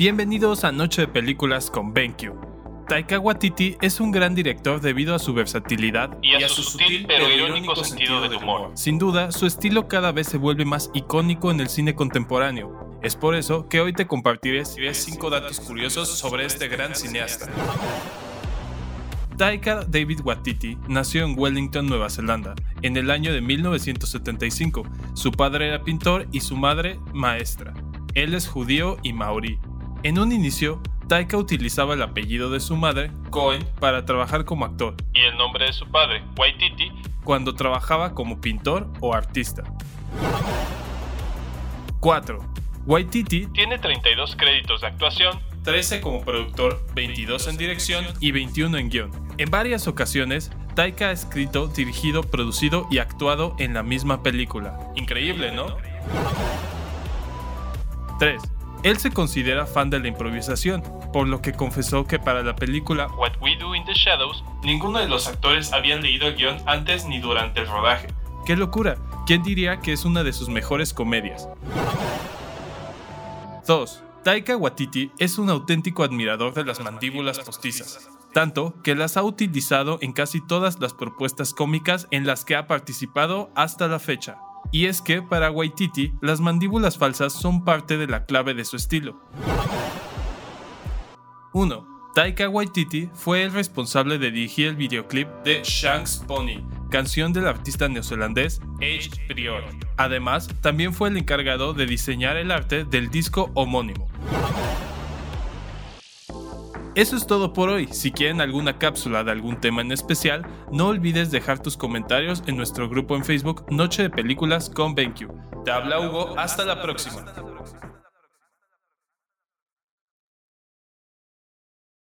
Bienvenidos a Noche de Películas con BenQ. Taika Waititi es un gran director debido a su versatilidad y a, su, sutil pero irónico sentido del humor. Sin duda, su estilo cada vez se vuelve más icónico en el cine contemporáneo. Es por eso que hoy te compartiré 5 datos curiosos sobre este gran cineasta. Taika David Waititi nació en Wellington, Nueva Zelanda, en el año de 1975. Su padre era pintor y su madre maestra. Él es judío y maorí. En un inicio, Taika utilizaba el apellido de su madre, Cohen, para trabajar como actor, y el nombre de su padre, Waititi, cuando trabajaba como pintor o artista. 4. Waititi tiene 32 créditos de actuación, 13 como productor, 22 en dirección y 21 en guion. En varias ocasiones, Taika ha escrito, dirigido, producido y actuado en la misma película. Increíble, ¿no? 3. Él se considera fan de la improvisación, por lo que confesó que para la película What We Do in the Shadows, ninguno de los actores habían leído el guion antes ni durante el rodaje. ¡Qué locura! ¿Quién diría que es una de sus mejores comedias? 2. Taika Waititi es un auténtico admirador de las mandíbulas postizas, tanto que las ha utilizado en casi todas las propuestas cómicas en las que ha participado hasta la fecha. Y es que para Waititi, las mandíbulas falsas son parte de la clave de su estilo. 1. Taika Waititi fue el responsable de dirigir el videoclip de Shanks Pony, canción del artista neozelandés H. Prior. Además, también fue el encargado de diseñar el arte del disco homónimo. Eso es todo por hoy. Si quieren alguna cápsula de algún tema en especial, no olvides dejar tus comentarios en nuestro grupo en Facebook Noche de Películas con BenQ. Te habla Hugo, hasta la próxima.